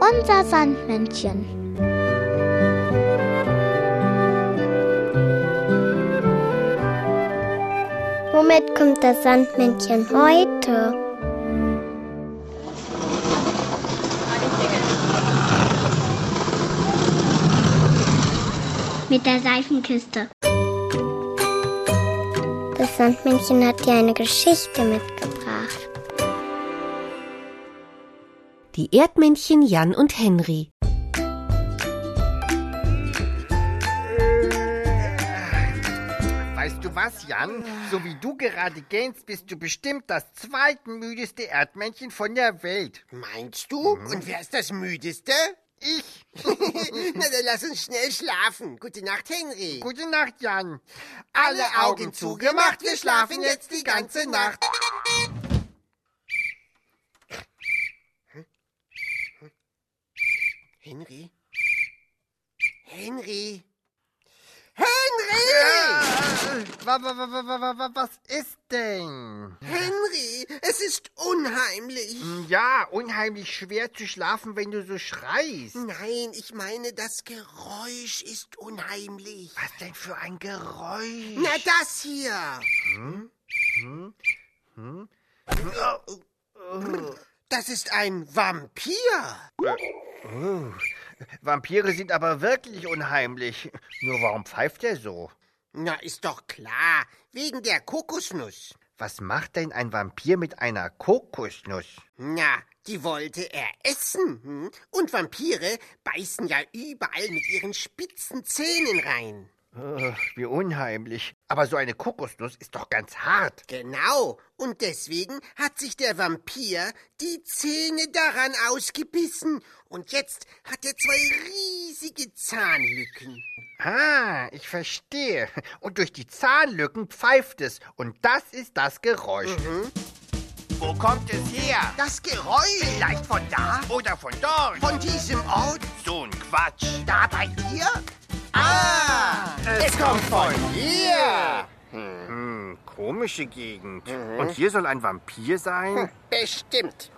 Unser Sandmännchen. Womit kommt das Sandmännchen heute? Mit der Seifenkiste. Das Sandmännchen hat dir eine Geschichte mitgebracht. Die Erdmännchen Jan und Henry. Weißt du was, Jan? So wie du gerade gähnst, bist du bestimmt das zweitmüdeste Erdmännchen von der Welt. Meinst du? Und wer ist das Müdeste? Ich. Na, dann lass uns schnell schlafen. Gute Nacht, Henry. Gute Nacht, Jan. Alle Augen zugemacht, wir schlafen jetzt die ganze Nacht. Henry? Henry? Henry! Wa- wa- wa- wa- wa- wa- Was ist denn? Henry, es ist unheimlich. Ja, unheimlich schwer zu schlafen, wenn du so schreist. Nein, ich meine, das Geräusch ist unheimlich. Was denn für ein Geräusch? Na, das hier. Das ist ein Vampir. Vampire sind aber wirklich unheimlich. Nur warum pfeift er so? Na, ist doch klar. Wegen der Kokosnuss. Was macht denn ein Vampir mit einer Kokosnuss? Na, die wollte er essen. Hm? Und Vampire beißen ja überall mit ihren spitzen Zähnen rein. Ugh, wie unheimlich. Aber so eine Kokosnuss ist doch ganz hart. Genau. Und deswegen hat sich der Vampir die Zähne daran ausgebissen. Und jetzt hat er zwei riesige Zahnlücken. Ah, ich verstehe. Und durch die Zahnlücken pfeift es. Und das ist das Geräusch. Wo kommt es her? Das Geräusch Vielleicht von da oder von dort? von diesem Ort, So ein Quatsch. da bei dir? Ah, es kommt von hier. Hm, komische Gegend. Und hier soll ein Vampir sein? Bestimmt.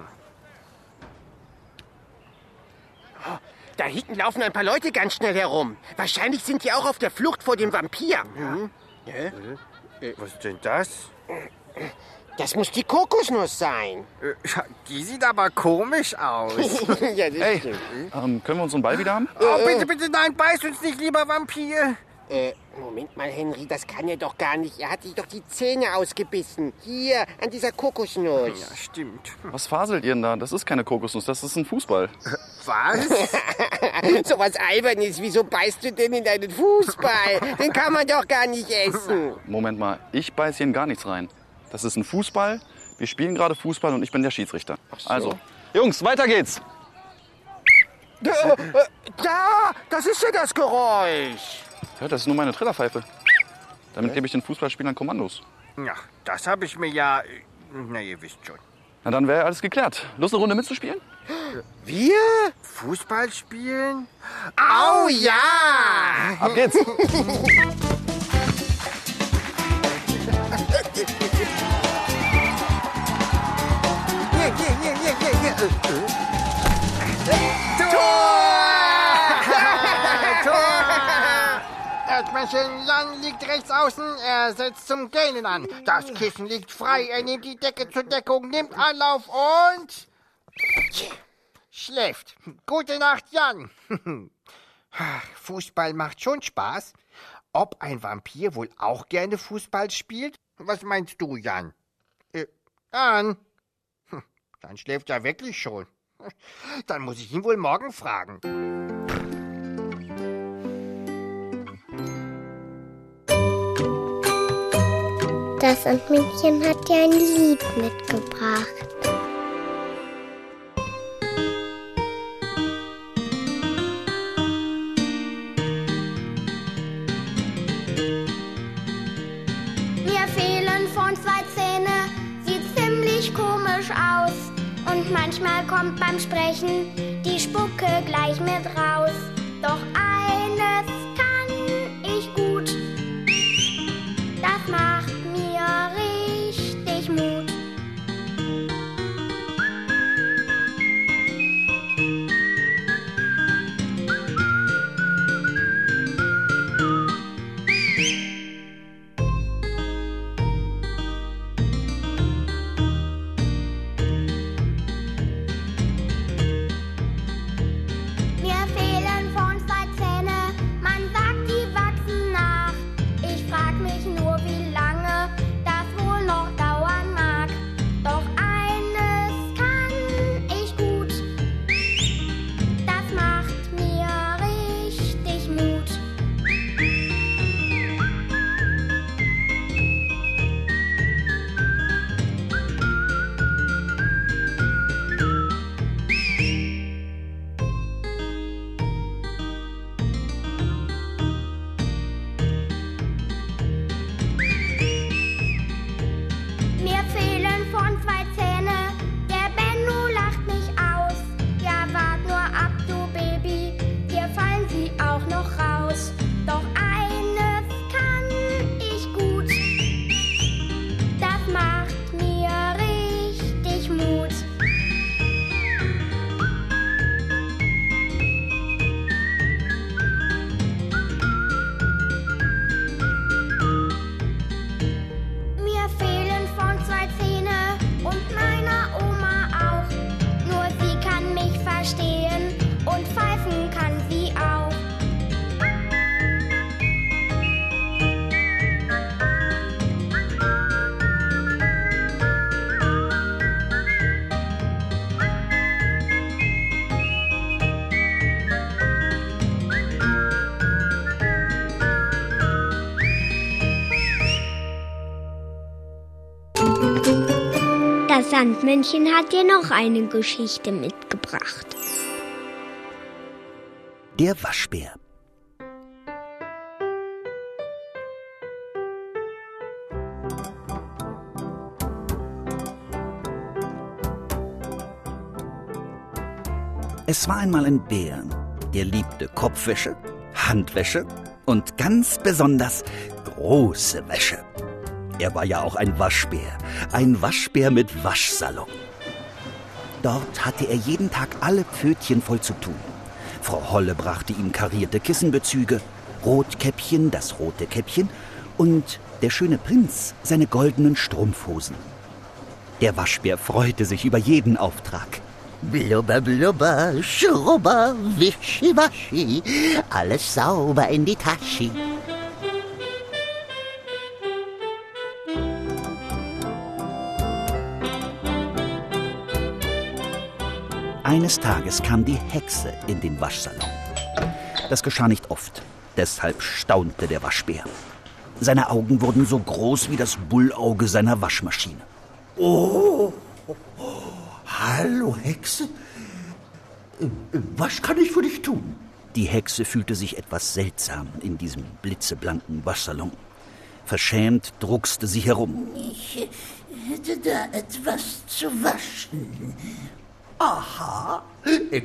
Oh, Da hinten laufen ein paar Leute ganz schnell herum. Wahrscheinlich sind die auch auf der Flucht vor dem Vampir. Hm? Was ist denn das? Das muss die Kokosnuss sein. Äh, Die sieht aber komisch aus. ja, das Hey, stimmt. ähm, können wir unseren Ball wieder haben? Oh, bitte, bitte, nein, beiß uns nicht, lieber Vampir. Äh, Moment mal, Henry, das kann er doch gar nicht. Er hat sich doch die Zähne ausgebissen. Hier, an dieser Kokosnuss. Ja, stimmt. Was faselt ihr denn da? Das ist keine Kokosnuss, das ist ein Fußball. Was? So was Albernes, wieso beißt du denn in deinen Fußball? Den kann man doch gar nicht essen. Moment mal, ich beiß hier in gar nichts rein. Das ist ein Fußball. Wir spielen gerade Fußball und ich bin der Schiedsrichter. Also, Jungs, weiter geht's. Äh, äh, Da, das ist ja das Geräusch. Ja, das ist nur meine Trillerpfeife. Damit gebe ich den Fußballspielern Kommandos. Ja, das habe ich mir ja. Na, ihr wisst schon. Na, dann wäre alles geklärt. Lust, eine Runde mitzuspielen? Wir? Fußball spielen? Au ja! Ab geht's! hier, hier. Erdmännchen liegt rechts außen, er setzt zum Gähnen an. Das Kissen liegt frei, er nimmt die Decke zur Deckung, nimmt Anlauf und... Schläft. Gute Nacht, Jan. Fußball macht schon Spaß. Ob ein Vampir wohl auch gerne Fußball spielt? Was meinst du, Jan? Äh, Jan? Dann schläft er wirklich schon. Dann muss ich ihn wohl morgen fragen. Das Sandmännchen hat dir ein Lied mitgebracht. Kommt beim Sprechen die Spucke gleich mit raus. Doch eines Sandmännchen hat dir noch eine Geschichte mitgebracht. Der Waschbär. Es war einmal ein Bär, der liebte Kopfwäsche, Handwäsche und ganz besonders große Wäsche. Er war ja auch ein Waschbär, ein Waschbär mit Waschsalon. Dort hatte er jeden Tag alle Pfötchen voll zu tun. Frau Holle brachte ihm karierte Kissenbezüge, Rotkäppchen das rote Käppchen und der schöne Prinz seine goldenen Strumpfhosen. Der Waschbär freute sich über jeden Auftrag. Blubber, blubber, schrubber, wischi, waschi, alles sauber in die Tasche. Eines Tages kam die Hexe in den Waschsalon. Das geschah nicht oft, deshalb staunte der Waschbär. Seine Augen wurden so groß wie das Bullauge seiner Waschmaschine. Oh, hallo Hexe. Was kann ich für dich tun? Die Hexe fühlte sich etwas seltsam in diesem blitzeblanken Waschsalon. Verschämt druckste sie herum. Ich hätte da etwas zu waschen. Aha,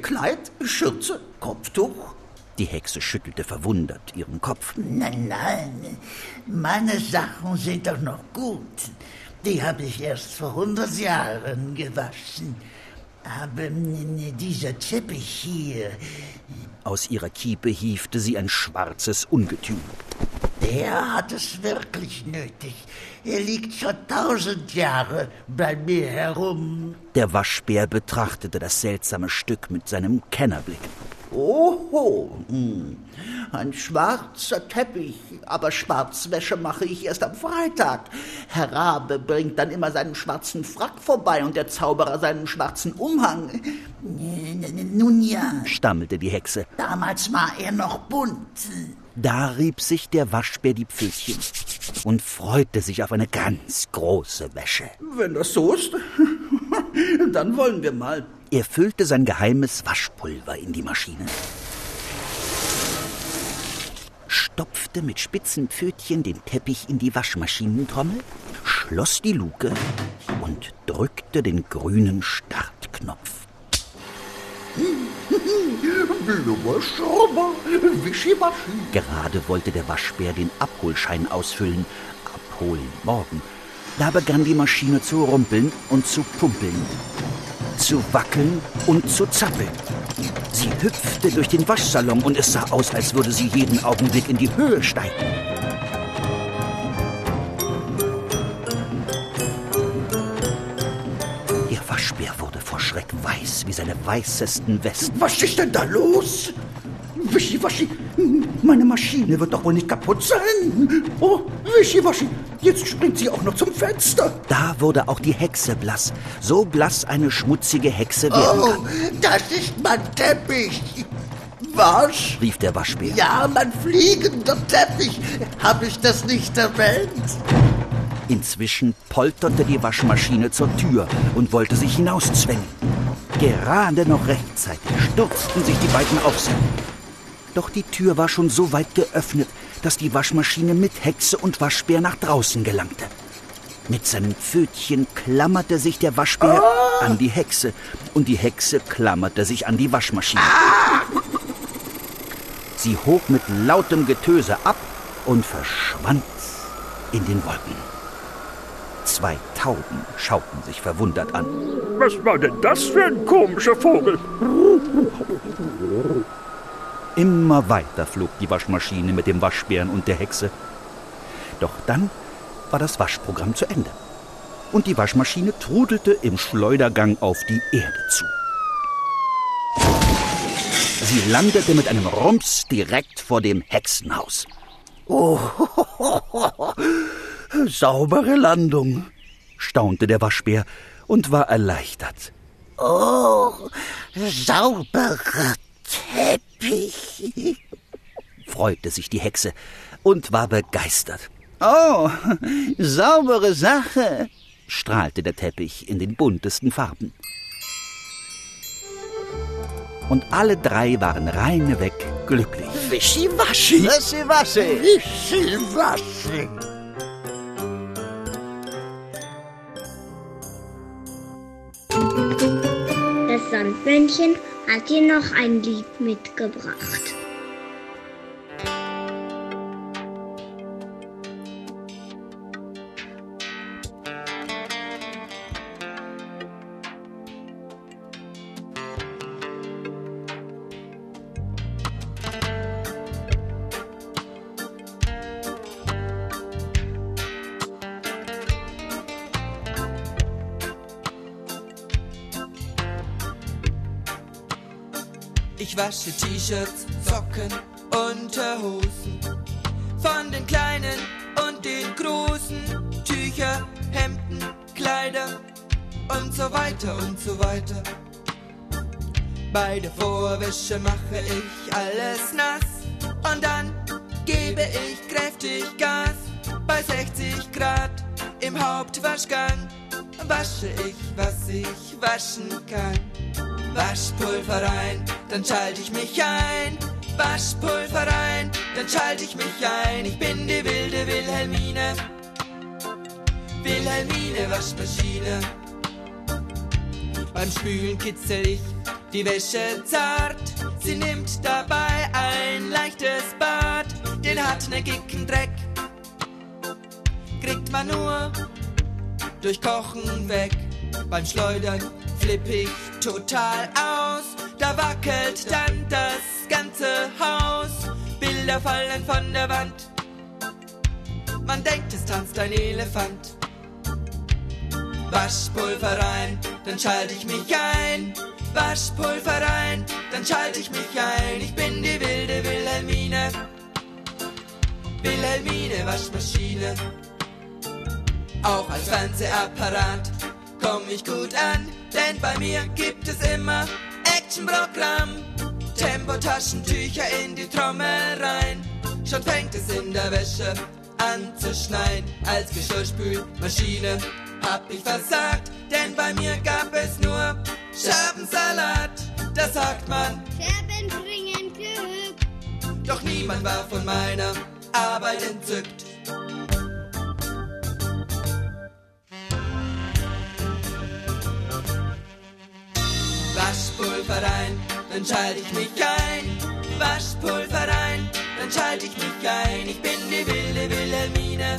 Kleid, Schürze, Kopftuch. Die Hexe schüttelte verwundert ihren Kopf. Nein, nein, meine Sachen sind doch noch gut. Die habe ich erst vor hundert Jahren gewaschen. Aber dieser Teppich hier. Aus ihrer Kiepe hiefte sie ein schwarzes Ungetüm. Der hat es wirklich nötig. Er liegt schon tausend Jahre bei mir herum. Der Waschbär betrachtete das seltsame Stück mit seinem Kennerblick. Oho, hm. ein schwarzer Teppich, aber Schwarzwäsche mache ich erst am Freitag. Herr Rabe bringt dann immer seinen schwarzen Frack vorbei und der Zauberer seinen schwarzen Umhang. Nun ja, stammelte die Hexe. Damals war er noch bunt. Da rieb sich der Waschbär die Pfötchen und freute sich auf eine ganz große Wäsche. Wenn das so ist, dann wollen wir mal. Er füllte sein geheimes Waschpulver in die Maschine, stopfte mit spitzen Pfötchen den Teppich in die Waschmaschinentrommel, schloss die Luke und drückte den grünen Startknopf. Gerade wollte der Waschbär den Abholschein ausfüllen. Abholen morgen. Da begann die Maschine zu rumpeln und zu pumpeln, zu wackeln und zu zappeln. Sie hüpfte durch den Waschsalon und es sah aus, als würde sie jeden Augenblick in die Höhe steigen. Der Waschbär wurde vor Schreck weiß wie seine weißesten Westen. Was ist denn da los? Wischiwaschi, meine Maschine wird doch wohl nicht kaputt sein. Oh, Wischiwaschi, jetzt springt sie auch noch zum Fenster. Da wurde auch die Hexe blass. So blass eine schmutzige Hexe werden kann. Oh, das ist mein Teppich. Was? rief der Waschbär. Ja, mein fliegender Teppich. Hab ich das nicht erwähnt? Inzwischen polterte die Waschmaschine zur Tür und wollte sich hinauszwängen. Gerade noch rechtzeitig stürzten sich die beiden auf sie. Doch die Tür war schon so weit geöffnet, dass die Waschmaschine mit Hexe und Waschbär nach draußen gelangte. Mit seinen Pfötchen klammerte sich der Waschbär Ah! an die Hexe und die Hexe klammerte sich an die Waschmaschine. Sie hob mit lautem Getöse ab und verschwand in den Wolken. Zwei Tauben schauten sich verwundert an. Was war denn das für ein komischer Vogel? Immer weiter flog die Waschmaschine mit dem Waschbären und der Hexe. Doch dann war das Waschprogramm zu Ende. Und die Waschmaschine trudelte im Schleudergang auf die Erde zu. Sie landete mit einem Rums direkt vor dem Hexenhaus. Oh, saubere Landung, staunte der Waschbär und war erleichtert. Oh, sauberer Teppich. freute sich die Hexe und war begeistert. Oh, saubere Sache, strahlte der Teppich in den buntesten Farben. Und alle drei waren reineweg glücklich. Wischiwaschi. Wischiwaschi. Wischiwaschi. Das Sandmännchen hat dir noch ein Lied mitgebracht. Ich wasche T-Shirts, Socken, Unterhosen. Von den kleinen und den großen. Tücher, Hemden, Kleider und so weiter und so weiter. Bei der Vorwäsche mache ich alles nass und dann gebe ich kräftig Gas. Bei 60 Grad im Hauptwaschgang wasche ich, was ich waschen kann. Waschpulver rein, dann schalte ich mich ein. Waschpulver rein, dann schalte ich mich ein. Ich bin die wilde Wilhelmine. Wilhelmine Waschmaschine. Beim Spülen kitzel ich die Wäsche zart. Sie nimmt dabei ein leichtes Bad. Den hartnäckigen Dreck kriegt man nur durch Kochen weg. Beim Schleudern flipp total aus. Da wackelt dann das ganze Haus. Bilder fallen von der Wand. Man denkt, es tanzt ein Elefant. Waschpulver rein, dann schalte ich mich ein. Waschpulver rein, dann schalte ich mich ein. Ich bin die wilde Wilhelmine. Wilhelmine Waschmaschine. Auch als Fernsehapparat komm ich gut an, denn bei mir gibt es immer Actionprogramm. Tempotaschentücher in die Trommel rein, schon fängt es in der Wäsche an zu schneien. Als Geschirrspülmaschine hab ich versagt, denn bei mir gab es nur Scherbensalat. Da sagt man, Scherben bringen Glück. doch niemand war von meiner Arbeit entzückt. Waschpulver rein, dann schalte ich mich ein. Waschpulver rein, dann schalte ich mich ein. Ich bin die wilde Wilhelmine.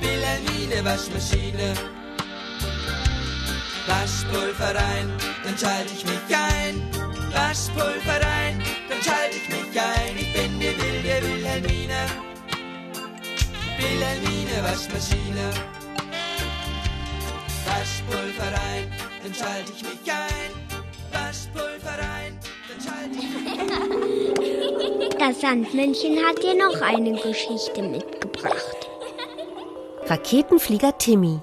Wilhelmine Waschmaschine. Waschpulver rein, dann schalte ich mich ein. Waschpulver rein, dann schalte ich mich ein. Ich bin die wilde Wilhelmine. Wilhelmine Waschmaschine. Waschpulver rein, dann schalte ich mich ein. Das Sandmännchen hat dir noch eine Geschichte mitgebracht. Raketenflieger Timmy.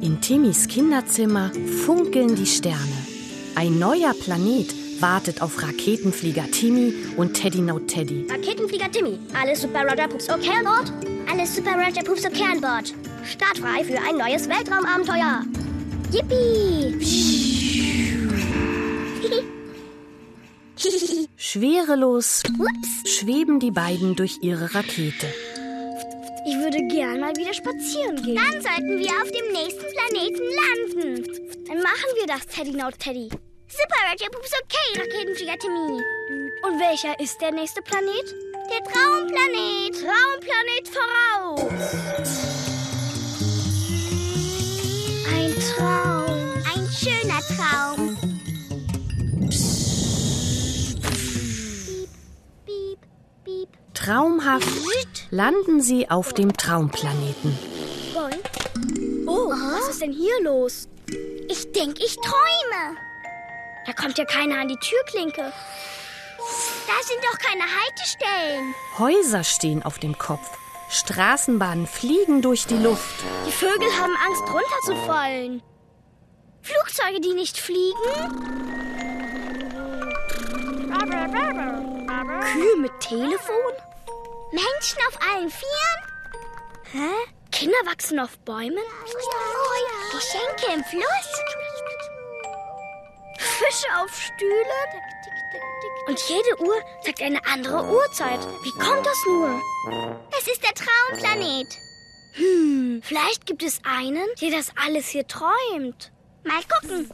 In Timmys Kinderzimmer funkeln die Sterne. Ein neuer Planet wartet auf Raketenflieger Timmy und Teddy No Teddy. Raketenflieger Timmy, alles Super Roger Pups okay an Bord? Alles Super Roger Pups okay an Bord. Startfrei für ein neues Weltraumabenteuer. Yippie! Schwerelos schweben die beiden durch ihre Rakete. Ich würde gern mal wieder spazieren gehen. Dann sollten wir auf dem nächsten Planeten landen. Dann machen wir das, Teddy No Teddy. Super Roger Pups okay, Raketenflieger Timmy. Und welcher ist der nächste Planet? Der Traumplanet. Traumplanet voraus. Traumhaft landen sie auf dem Traumplaneten. Oh, was ist denn hier los? Ich denke, ich träume. Da kommt ja keiner an die Türklinke. Da sind doch keine Haltestellen. Häuser stehen auf dem Kopf. Straßenbahnen fliegen durch die Luft. Die Vögel haben Angst, runterzufallen. Flugzeuge, die nicht fliegen. Kühe mit Telefon. Menschen auf allen Vieren. Hä? Kinder wachsen auf Bäumen? Geschenke im Fluss? Fische auf Stühlen? Und jede Uhr sagt eine andere Uhrzeit. Wie kommt das nur? Es ist der Traumplanet. Hm, vielleicht gibt es einen, der das alles hier träumt. Mal gucken.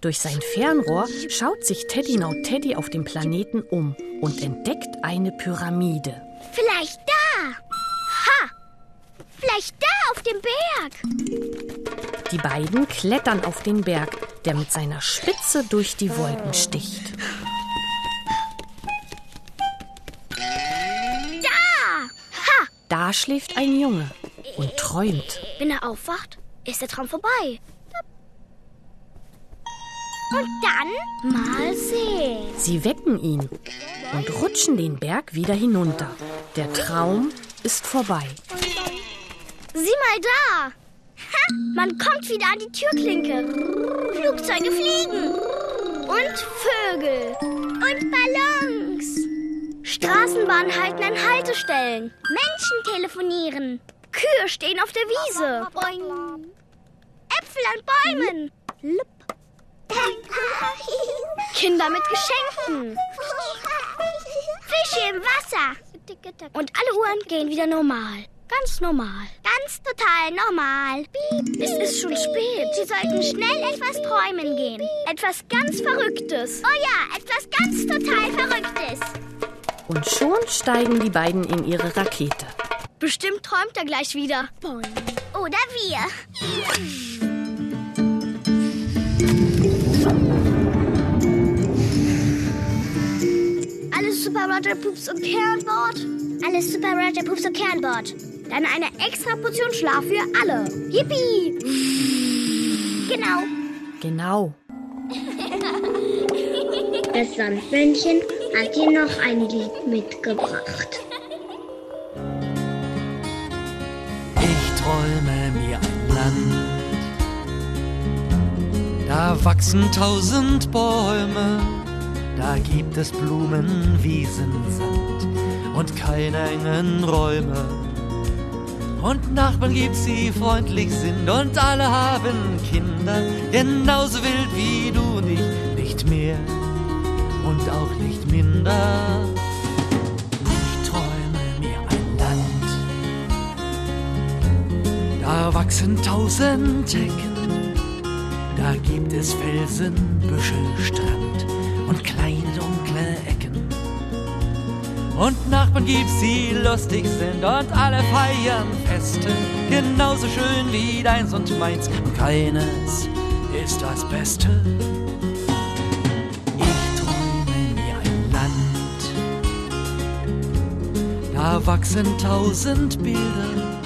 Durch sein Fernrohr schaut sich Teddy Now Teddy auf dem Planeten um und entdeckt eine Pyramide. Vielleicht da. Ha! Vielleicht da auf dem Berg. Die beiden klettern auf den Berg, der mit seiner Spitze durch die Wolken sticht. Da! Ha! Da schläft ein Junge und träumt. Wenn er aufwacht, ist der Traum vorbei. Und dann? Mal sehen. Sie wecken ihn und rutschen den Berg wieder hinunter. Der Traum ist vorbei. Sieh mal da! Ha, man kommt wieder an die Türklinke. Flugzeuge fliegen. Und Vögel. Und Ballons. Straßenbahnen halten an Haltestellen. Menschen telefonieren. Kühe stehen auf der Wiese. Äpfel an Bäumen. Kinder mit Geschenken. Fische im Wasser. Und alle Uhren gehen wieder normal. Ganz normal. Ganz total normal. Es ist schon spät. Sie sollten schnell etwas träumen gehen. Etwas ganz Verrücktes. Oh ja, etwas ganz total Verrücktes. Und schon steigen die beiden in ihre Rakete. Bestimmt träumt er gleich wieder. Oder wir. Super Roger Pups und Kernbord? Alles Super Roger Pups und Kernbord. Dann eine extra Portion Schlaf für alle. Yippie! Genau. Genau. Das Sandmännchen hat dir noch ein Lied mitgebracht. Ich träume mir ein Land. Da wachsen tausend Bäume, da gibt es Blumen, Wiesen, Sand und keine engen Räume. Und Nachbarn gibt's, die freundlich sind und alle haben Kinder, genauso wild wie du und ich, nicht mehr und auch nicht minder. Ich träume mir ein Land, da wachsen tausend Ecken, da gibt es Felsen, Büsche, Strand Und Nachbarn gibt's, die lustig sind und alle feiern Feste, genauso schön wie deins und meins. Und keines ist das Beste. Ich träume mir ein Land, da wachsen tausend Bilder,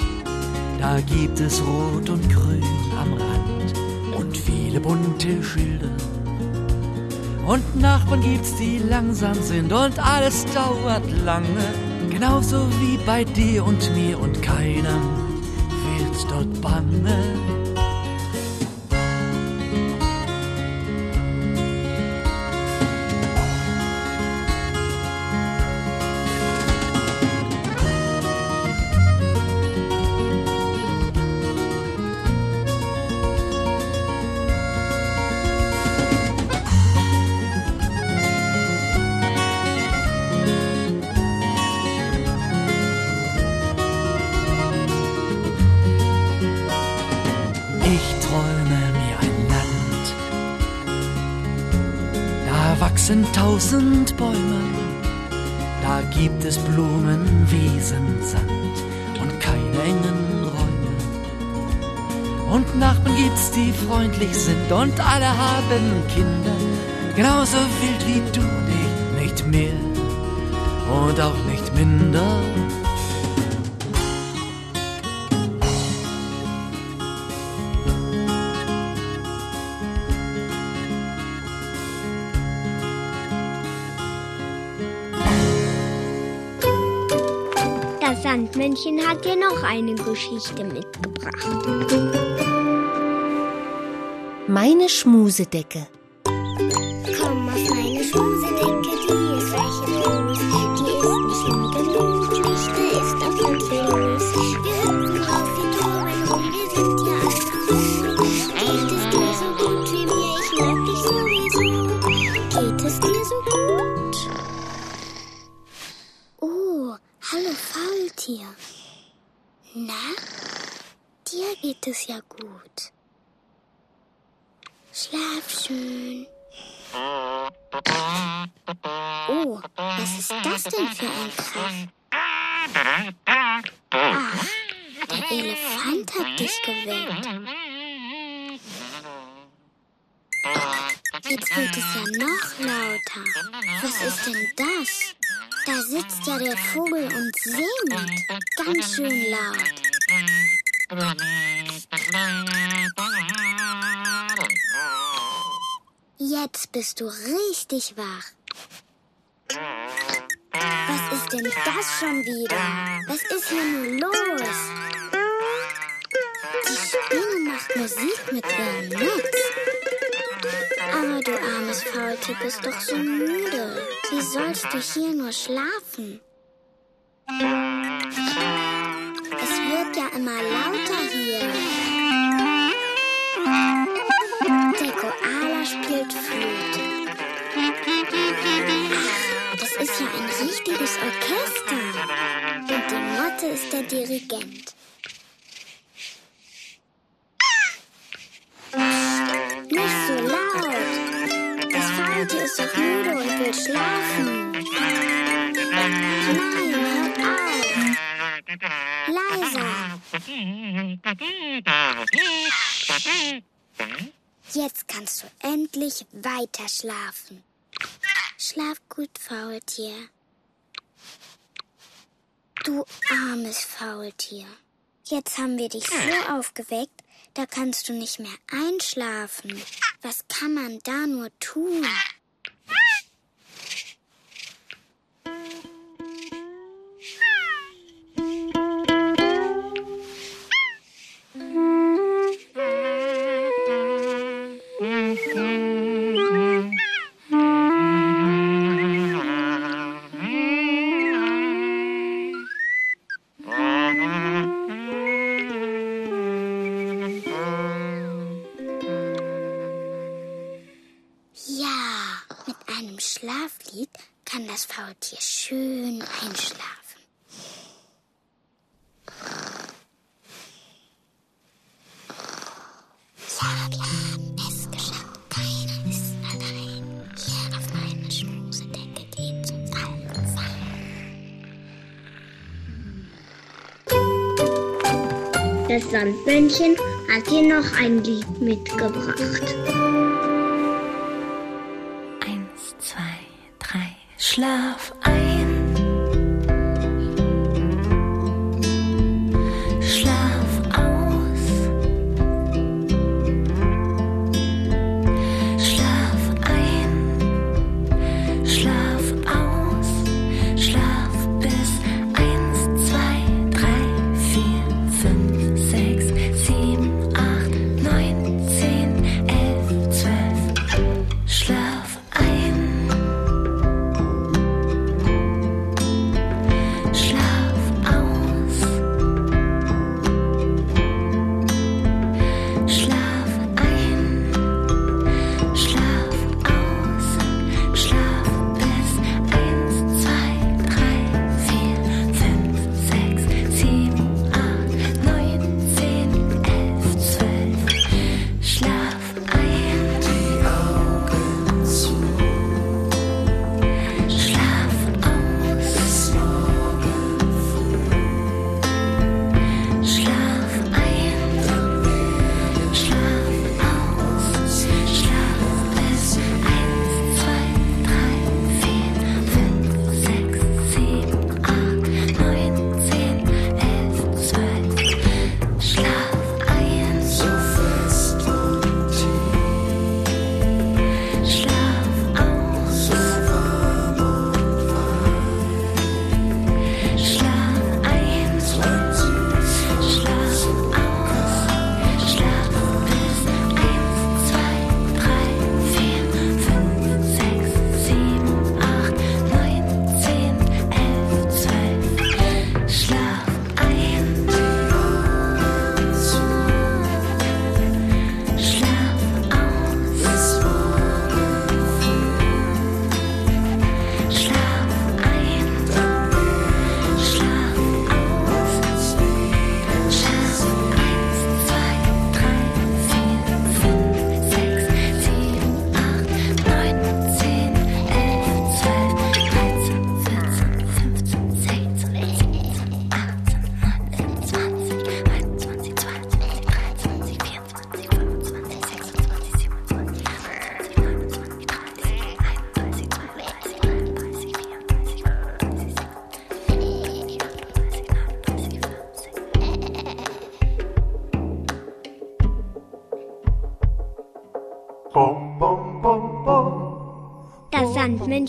da gibt es Rot und Grün am Rand und viele bunte Schilder. Und Nachbarn gibt's, die langsam sind und alles dauert lange. Genauso wie bei dir und mir und keinem wird's dort bange. Bäume, da gibt es Blumen, Wiesen, Sand und keine engen Räume. Und Nachbarn gibt's, die freundlich sind und alle haben Kinder, genauso wild wie du und ich, nicht mehr und auch nicht minder. Sandmännchen hat dir noch eine Geschichte mitgebracht. Meine Schmusedecke. Krach? Ach, der Elefant hat dich geweckt. Jetzt wird es ja noch lauter. Was ist denn das? Da sitzt ja der Vogel und singt. Ganz schön laut. Jetzt bist du richtig wach. Was ist denn das schon wieder? Was ist hier nun los? Die Spinne macht Musik mit ihrem Netz. Aber du armes Faultier bist doch so müde. Wie sollst du hier nur schlafen? Es wird ja immer lauter hier. Der Koala spielt Flöte. Ist ja ein richtiges Orchester. Und die Motte ist der Dirigent. Nicht so laut. Das Faultier ist doch müde und will schlafen. Nein, hört auf. Leiser. Jetzt kannst du endlich weiter schlafen. Schlaf gut, Faultier. Du armes Faultier. Jetzt haben wir dich so aufgeweckt, da kannst du nicht mehr einschlafen. Was kann man da nur tun? Sandmännchen hat dir noch ein Lied mitgebracht. Eins, zwei, drei, schlaf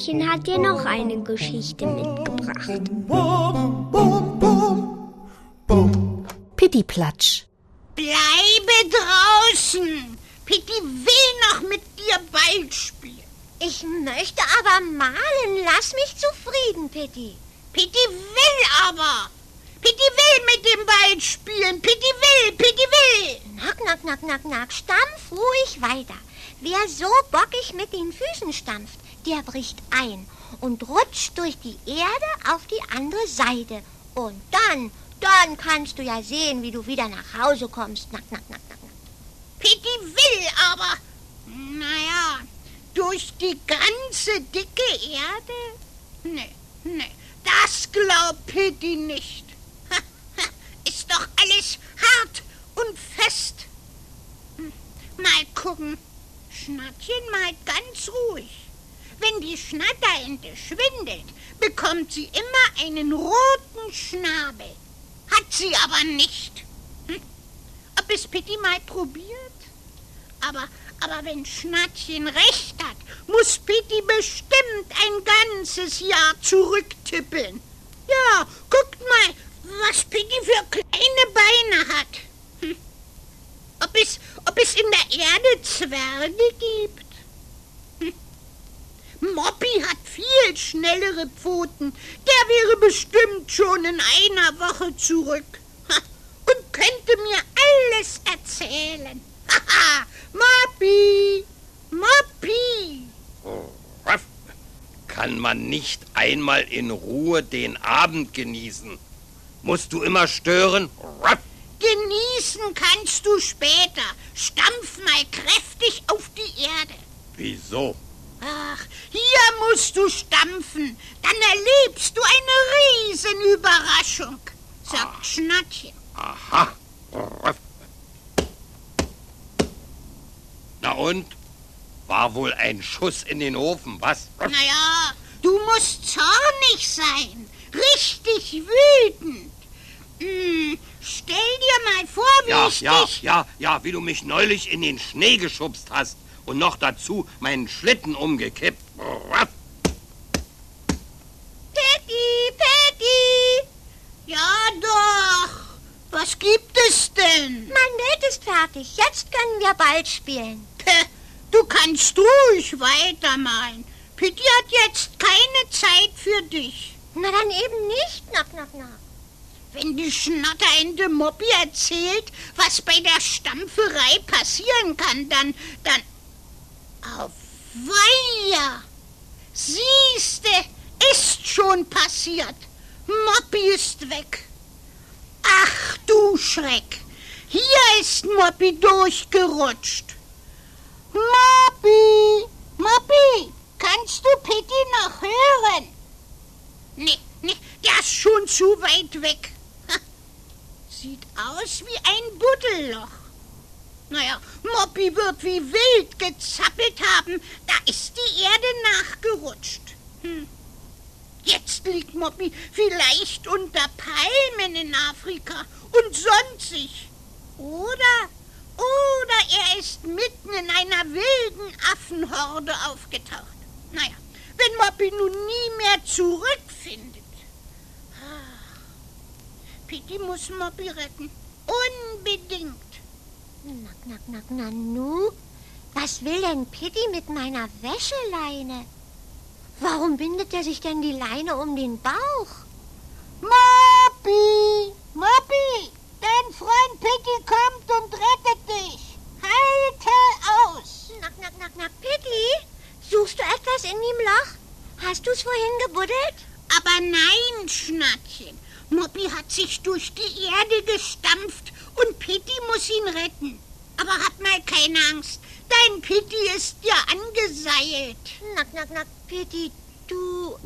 Sandmännchen hat dir noch eine Geschichte mitgebracht. Pittiplatsch. Bleibe draußen. Pitti will noch mit dir Ball spielen. Ich möchte aber malen. Lass mich zufrieden, Pitti. Pitti will aber. Pitti will mit dem Ball spielen. Pitti will, Pitti will. Nack, nack, nack, nack, nack. Stampf ruhig weiter. Wer so bockig mit den Füßen stampft, der bricht ein und rutscht durch die Erde auf die andere Seite. Und dann, dann kannst du ja sehen, wie du wieder nach Hause kommst. Nack, nack, nack, nack. Pitti will aber. Naja, durch die ganze dicke Erde? Nee, nee, das glaubt Pitti nicht. Ist doch alles hart und fest. Hm, Mal gucken. Schnattchen malt ganz ruhig. Wenn die Schnatterente schwindelt, bekommt sie immer einen roten Schnabel. Hat sie aber nicht. Hm? Ob es Pitti mal probiert? Aber, aber wenn Schnattchen recht hat, muss Pitti bestimmt ein ganzes Jahr zurücktippeln. Ja, guckt mal, was Pitti für kleine Beine hat. Hm. Ob, es, ob es in der Erde Zwerge gibt? Moppy hat viel schnellere Pfoten. Der wäre bestimmt schon in einer Woche zurück. Und könnte mir alles erzählen. Haha, Moppy! Moppy! Ruff. Kann man nicht einmal in Ruhe den Abend genießen? Musst du immer stören? Ruff. Genießen kannst du später. Stampf mal kräftig auf die Erde. Wieso? Ach, hier musst du stampfen. Dann erlebst du eine Riesenüberraschung, sagt Schnattchen. Aha. Na und? War wohl ein Schuss in den Ofen, was? Naja, du musst zornig sein. Richtig wütend. Hm, stell dir mal vor, wie Ja, ich ja, dich... ja, ja, wie du mich neulich in den Schnee geschubst hast und noch dazu meinen Schlitten umgekippt. Patty, Patty! Ja doch. Was gibt es denn? Mein Bild ist fertig. Jetzt können wir bald spielen. Päh, Du kannst ruhig weitermalen. Pitti hat jetzt keine Zeit für dich. Na dann eben nicht, knack, knack, knack. Wenn die Schnatterente Moppy erzählt, was bei der Stampferei passieren kann, dann, dann... Weiher! Siehste, ist schon passiert. Moppy ist weg. Ach du Schreck! Hier ist Moppy durchgerutscht. Moppy! Moppy! Kannst du Pitti noch hören? Nee, nee, der ist schon zu weit weg. Sieht aus wie ein Buddelloch. Naja, Moppy wird wie wild gezappelt haben. Da ist die Erde nachgerutscht. Hm. Jetzt liegt Moppy vielleicht unter Palmen in Afrika und sonstig. Oder, oder er ist mitten in einer wilden Affenhorde aufgetaucht. Naja, wenn Moppy nun nie mehr zurückfindet. Ah, Pitti muss Moppy retten. Unbedingt. Knack, knack, knack, Nanu. Was will denn Pitti mit meiner Wäscheleine? Warum bindet er sich denn die Leine um den Bauch? Moppy! Moppy! Dein Freund Pitti kommt und rettet dich. Halte aus! Knack, knack, knack, knack. Pitti, suchst du etwas in dem Loch? Hast du's vorhin gebuddelt? Aber nein, Schnattchen. Moppy hat sich durch die Erde gestampft und Pitti muss ihn retten. Aber hab mal keine Angst. Dein Pitti ist ja angeseilt. Knack, knack, knack, Pitti, du...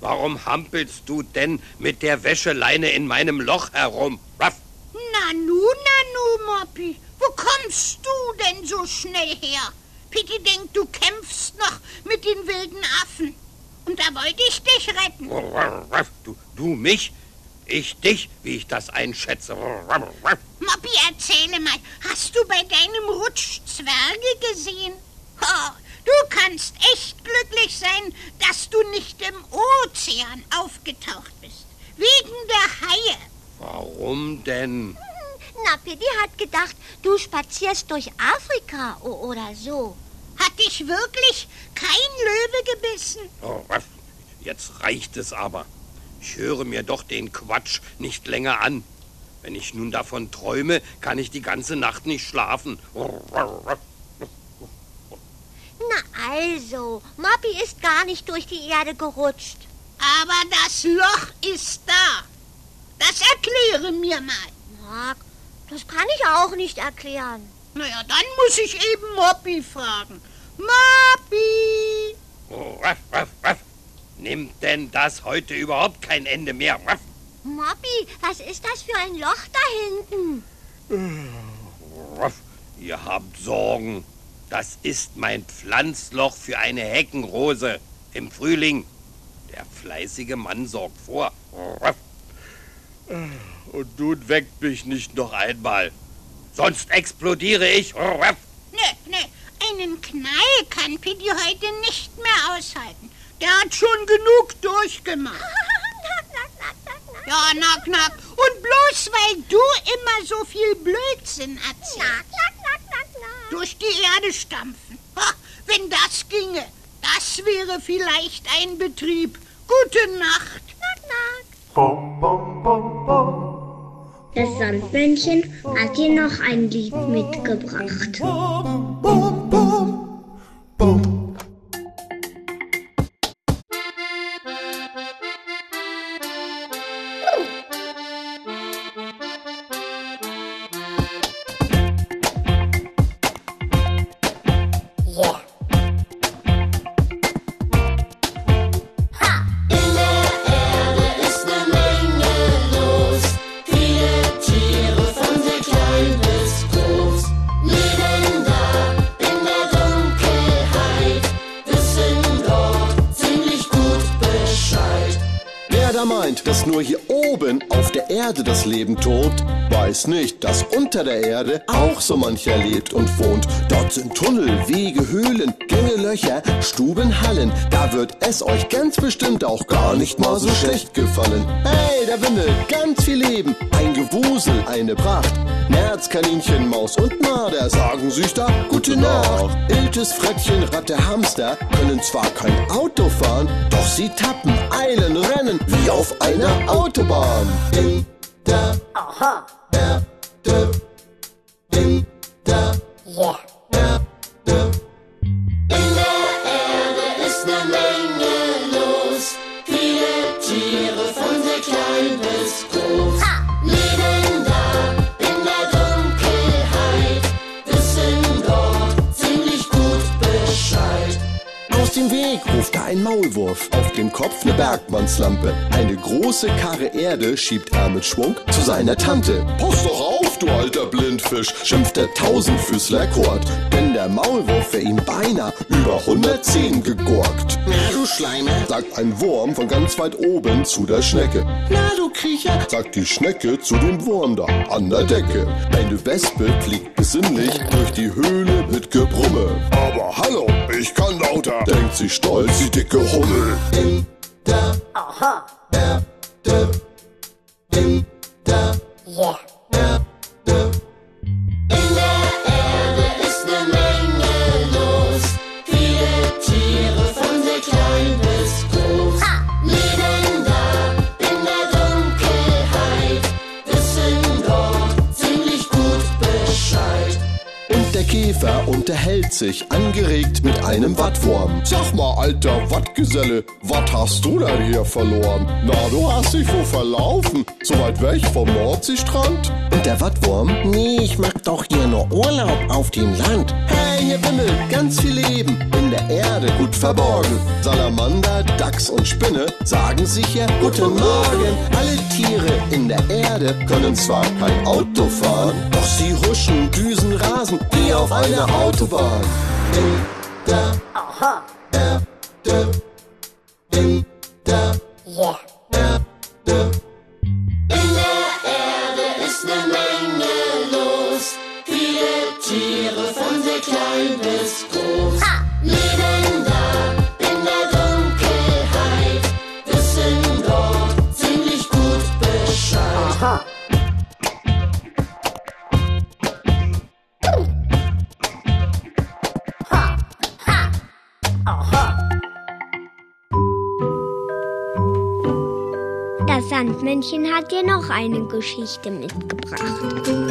Warum hampelst du denn mit der Wäscheleine in meinem Loch herum? Ruff. Nanu, Nanu, Moppy. Wo kommst du denn so schnell her? Pitti denkt, du kämpfst noch mit den wilden Affen. Und da wollte ich dich retten. Ruff. Du, du mich? Ich dich, wie ich das einschätze. Moppi, erzähle mal, hast du bei deinem Rutsch Zwerge gesehen? Oh, du kannst echt glücklich sein, dass du nicht im Ozean aufgetaucht bist. Wegen der Haie. Warum denn? Na, Pitti hat gedacht, du spazierst durch Afrika oder so. Hat dich wirklich kein Löwe gebissen? Oh, Jetzt reicht es aber. Ich höre mir doch den Quatsch nicht länger an. Wenn ich nun davon träume, kann ich die ganze Nacht nicht schlafen. Na also, Moppi ist gar nicht durch die Erde gerutscht. Aber das Loch ist da. Das erkläre mir mal. Mark, das kann ich auch nicht erklären. Naja, dann muss ich eben Moppi fragen. Moppi! Nimmt denn das heute überhaupt kein Ende mehr? Moppi, was ist das für ein Loch da hinten? Ihr habt Sorgen. Das ist mein Pflanzloch für eine Heckenrose im Frühling. Der fleißige Mann sorgt vor. Und nun weckt mich nicht noch einmal. Sonst explodiere ich. Ruff. Ne, ne, einen Knall kann Pitti heute nicht mehr aushalten. Der hat schon genug durchgemacht. Ja, knack, knack. Und bloß weil du immer so viel Blödsinn erzählst. Durch die Erde stampfen. Ha, wenn das ginge, das wäre vielleicht ein Betrieb. Gute Nacht. Das Sandmännchen hat dir noch ein Lied mitgebracht. ist das Leben tobt, weiß nicht, dass unter der Erde auch so mancher lebt und wohnt. Dort sind Tunnel, Wege, Höhlen, Gänge, Löcher, Stuben, Hallen. Da wird es euch ganz bestimmt auch gar nicht mal so schlecht gefallen. Hey, da wimmelt ganz viel Leben, ein Gewusel, eine Pracht. Nerz, Kaninchen, Maus und Marder sagen sich da Gute Nacht. Iltes, Frettchen, Ratte, Hamster können zwar kein Auto fahren, doch sie tappen, eilen, rennen wie auf einer Autobahn. In der Aha. Erde, in der Ja. Weg ruft da ein Maulwurf, auf dem Kopf ne Bergmannslampe. Eine große Karre Erde schiebt er mit Schwung zu seiner Tante. Pass doch auf, du alter Blindfisch, schimpft der Tausendfüßler Kord. Denn der Maulwurf wär ihm beinahe über 110 gegurkt. Na, du Schleimer. Sagt ein Wurm von ganz weit oben zu der Schnecke. Na, du Kriecher. Sagt die Schnecke zu dem Wurm da an der Decke. Eine Wespe fliegt besinnlich durch die Höhle mit Gebrumme. Aber hallo, ich kann lauter, denkt sie stolz, die dicke Hummel. In der Aha. Erde, in der Ja. Unterhält sich angeregt mit einem Wattwurm. Sag mal, alter Wattgeselle, was hast du denn hier verloren? Na, du hast dich wohl verlaufen, so weit weg vom Nordseestrand? Und der Wattwurm? Nee, ich mach doch hier nur Urlaub auf dem Land. Hey, hier wimmelt ganz viel Leben, in der Erde gut verborgen. Salamander, Dachs und Spinne sagen sich ja Guten Morgen. Alle Tiere in der Erde können zwar kein Auto fahren, doch sie huschen, düsen, rasen wie auf einer Autobahn. In der Aha. Erde, in der Ja. Erde. In der Erde ist ne Menge Tiere von sehr klein bis groß. Leben da in der Dunkelheit, wissen dort ziemlich gut Bescheid. Das Sandmännchen hat dir noch eine Geschichte mitgebracht.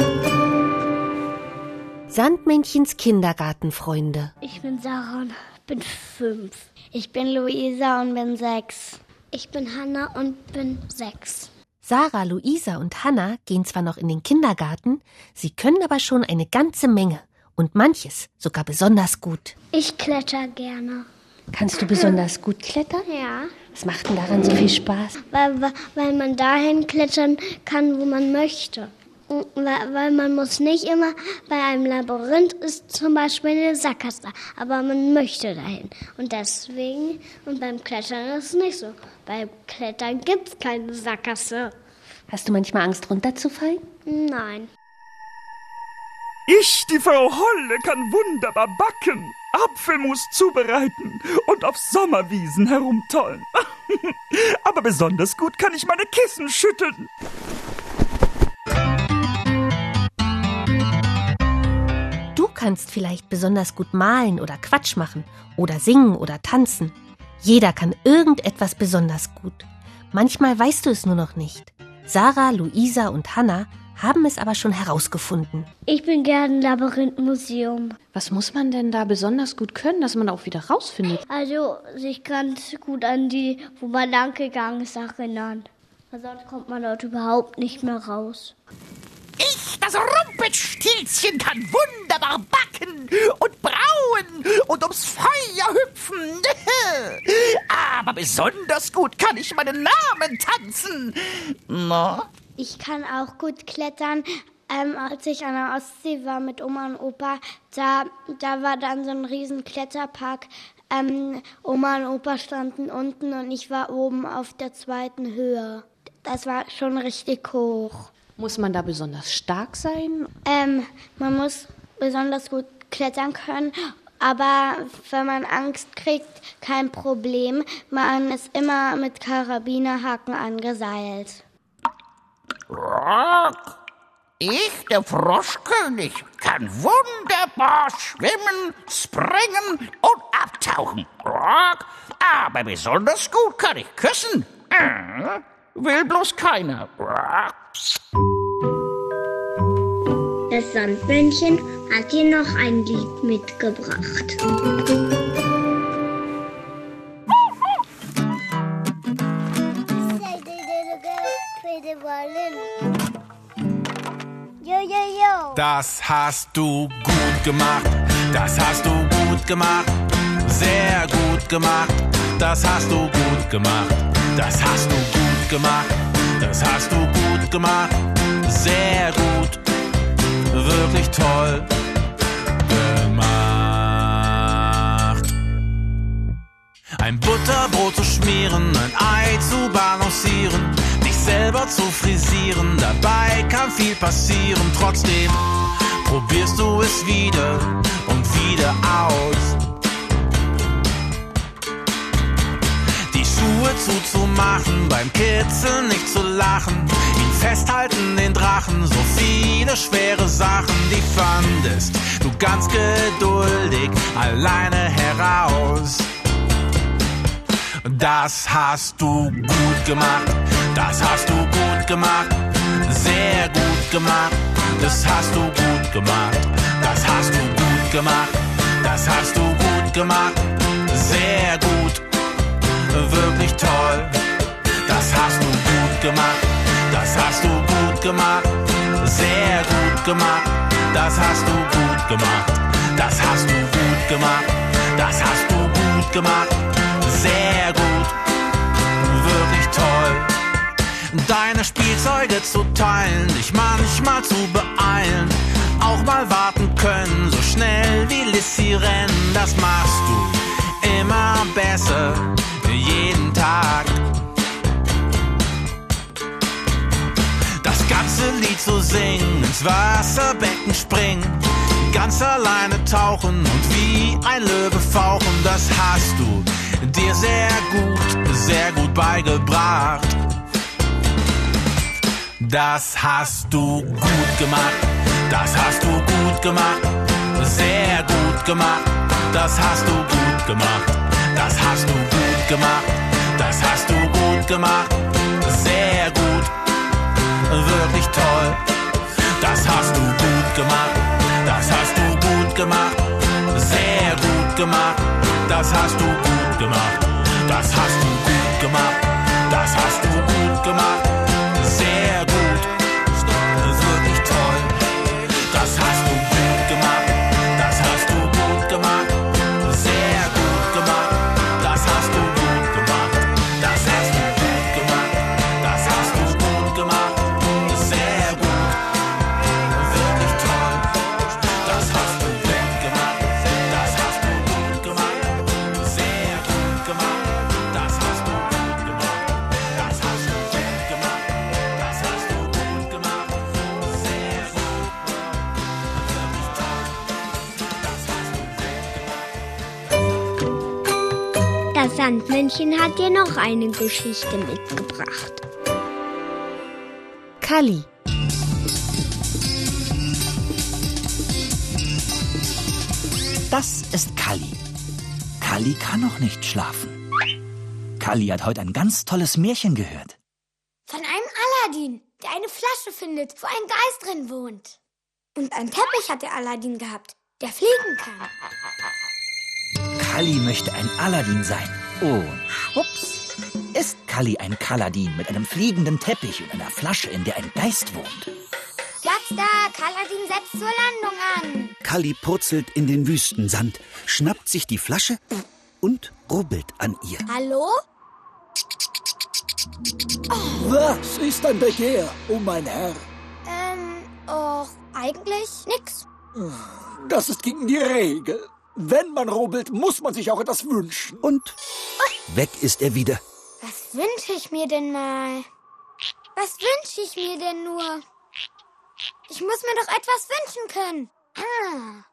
Sandmännchens Kindergartenfreunde. Ich bin Sarah und bin fünf. Ich bin Luisa und bin sechs. Ich bin Hanna und bin sechs. Sarah, Luisa und Hanna gehen zwar noch in den Kindergarten, sie können aber schon eine ganze Menge und manches sogar besonders gut. Ich kletter gerne. Kannst du besonders gut klettern? Ja. Was macht denn daran so viel Spaß? Weil, weil- weil man dahin klettern kann, wo man möchte. Weil man muss nicht immer bei einem Labyrinth ist zum Beispiel eine Sackgasse, aber man möchte dahin. Und deswegen, und beim Klettern ist es nicht so. Beim Klettern gibt es keine Sackgasse. Hast du manchmal Angst runterzufallen? Nein. Ich, die Frau Holle, kann wunderbar backen, Apfelmus zubereiten und auf Sommerwiesen herumtollen. Aber besonders gut kann ich meine Kissen schütteln. Kannst vielleicht besonders gut malen oder Quatsch machen oder singen oder tanzen. Jeder kann irgendetwas besonders gut. Manchmal weißt du es nur noch nicht. Sarah, Luisa und Hanna haben es aber schon herausgefunden. Ich bin gerne im Labyrinthmuseum. Was muss man denn da besonders gut können, dass man auch wieder rausfindet? Also sich ganz gut an die, wo man lang gegangen ist, erinnern. Weil sonst kommt man dort überhaupt nicht mehr raus. Ich, das Rumpelstilzchen, kann wunderbar backen und brauen und ums Feuer hüpfen. Aber besonders gut kann ich meinen Namen tanzen. Na? Ich kann auch gut klettern. Ähm, als ich an der Ostsee war mit Oma und Opa, da, da war dann so ein riesen Kletterpark. Ähm, Oma und Opa standen unten und ich war oben auf der zweiten Höhe. Das war schon richtig hoch. Muss man da besonders stark sein? Ähm, man muss besonders gut klettern können, aber wenn man Angst kriegt, kein Problem. Man ist immer mit Karabinerhaken angeseilt. Ich, der Froschkönig, kann wunderbar schwimmen, springen und abtauchen. Aber besonders gut kann ich küssen. Äh, Will bloß keiner. Das Sandmännchen hat dir noch ein Lied mitgebracht. Yo, yo, yo. Das hast du gut gemacht, das hast du gut gemacht, sehr gut gemacht, das hast du gut gemacht, das hast du gut gemacht, das hast du gut gemacht, sehr gut, wirklich toll gemacht. Ein Butterbrot zu schmieren, ein Ei zu balancieren, dich selber zu frisieren, dabei kann viel passieren. Trotzdem probierst du es wieder und wieder aus. Schuhe zuzumachen, beim Kitzeln nicht zu lachen, ihn festhalten, den Drachen, so viele schwere Sachen, die fandest du ganz geduldig alleine heraus. Das hast du gut gemacht, das hast du gut gemacht, sehr gut gemacht, das hast du gut gemacht, das hast du gut gemacht, das hast du gut gemacht, sehr gut, wirklich toll, das hast du gut gemacht, das hast du gut gemacht, sehr gut gemacht, das hast du gut gemacht, das hast du gut gemacht, das hast du gut gemacht, sehr gut, wirklich toll. Deine Spielzeuge zu teilen, dich manchmal zu beeilen, auch mal warten können, so schnell wie Lissy rennen, das machst du immer besser, jeden Tag. Das ganze Lied zu singen, ins Wasserbecken springen, ganz alleine tauchen und wie ein Löwe fauchen, das hast du dir sehr gut, sehr gut beigebracht. Das hast du gut gemacht, das hast du gut gemacht, sehr gut gemacht, das hast du gut gemacht, das hast du gut gemacht, das hast du gut gemacht, sehr gut, wirklich toll. Das hast du gut gemacht, das hast du gut gemacht, sehr gut gemacht, das hast du gut gemacht, das hast du gut gemacht, das hast du gut gemacht, Sandmännchen hat dir noch eine Geschichte mitgebracht. Kalli. Das ist Kalli. Kalli kann noch nicht schlafen. Kalli hat heute ein ganz tolles Märchen gehört. Von einem Aladdin, der eine Flasche findet, wo ein Geist drin wohnt. Und einen Teppich hat der Aladdin gehabt, der fliegen kann. Kalli möchte ein Aladdin sein. Und schwupps ist Kalli ein Kaladin mit einem fliegenden Teppich und einer Flasche, in der ein Geist wohnt. Platz da, Kaladin setzt zur Landung an. Kalli purzelt in den Wüstensand, schnappt sich die Flasche und rubbelt an ihr. Hallo? Was ist dein Begehr, oh mein Herr? Ähm, oh, eigentlich nix. Das ist gegen die Regel. Wenn man rubbelt, muss man sich auch etwas wünschen. Und weg ist er wieder. Was wünsche ich mir denn mal? Was wünsche ich mir denn nur? Ich muss mir doch etwas wünschen können. Ah.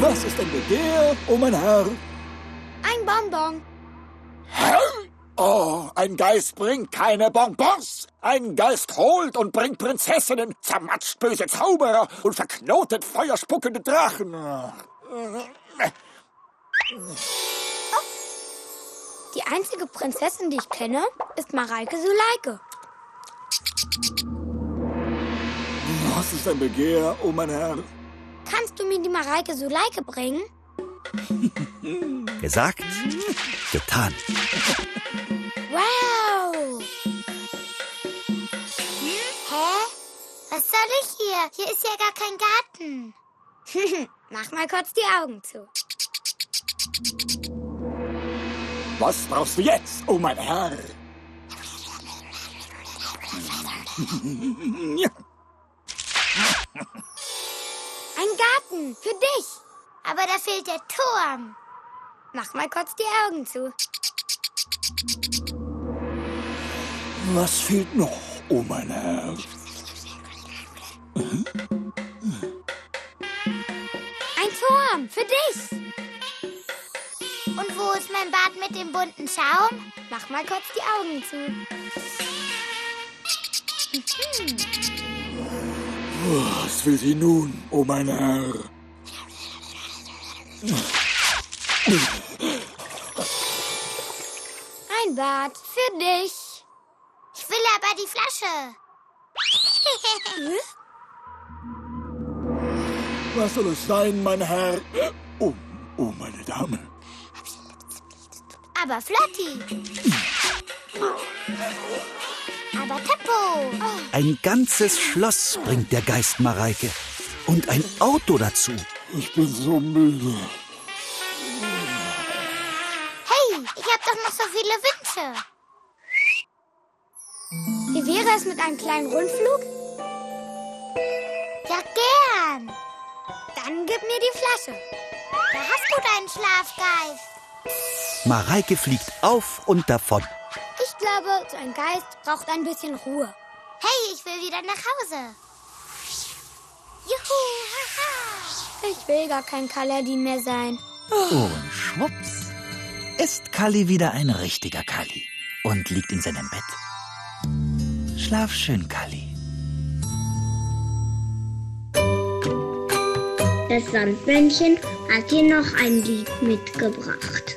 Was ist dein Begehr, oh mein Herr? Ein Bonbon. Herr? Oh, ein Geist bringt keine Bonbons. Ein Geist holt und bringt Prinzessinnen, zermatscht böse Zauberer und verknotet feuerspuckende Drachen. Die einzige Prinzessin, die ich kenne, ist Mareike Suleike. Was ist dein Begehr, oh mein Herr? Kannst du mir die Mareike Suleike bringen? Gesagt, getan. Wow! Hä? Was soll ich hier? Hier ist ja gar kein Garten. Mach mal kurz die Augen zu. Was brauchst du jetzt, oh mein Herr? Ein Garten für dich. Aber da fehlt der Turm. Mach mal kurz die Augen zu. Was fehlt noch, oh mein Herr? Ein Turm für dich. Und wo ist mein Bad mit dem bunten Schaum? Mach mal kurz die Augen zu. Mhm. Was will sie nun, oh mein Herr? Ein Bad für dich. Ich will aber die Flasche. Was soll es sein, mein Herr? Oh, oh, meine Dame. aber Flotti. Aber Tempo. Ein ganzes Schloss bringt der Geist Mareike. Und ein Auto dazu. Ich bin so müde. doch noch so viele Wünsche. Wie wäre es mit einem kleinen Rundflug? Ja, gern. Dann gib mir die Flasche. Da hast du deinen Schlafgeist. Mareike fliegt auf und davon. Ich glaube, so ein Geist braucht ein bisschen Ruhe. Hey, ich will wieder nach Hause. Juhu, haha. Ich will gar kein Kaladin mehr sein. Oh, und schwupps ist Kali wieder ein richtiger Kali und liegt in seinem Bett. Schlaf schön, Kali. Das Sandmännchen hat dir noch ein Lied mitgebracht.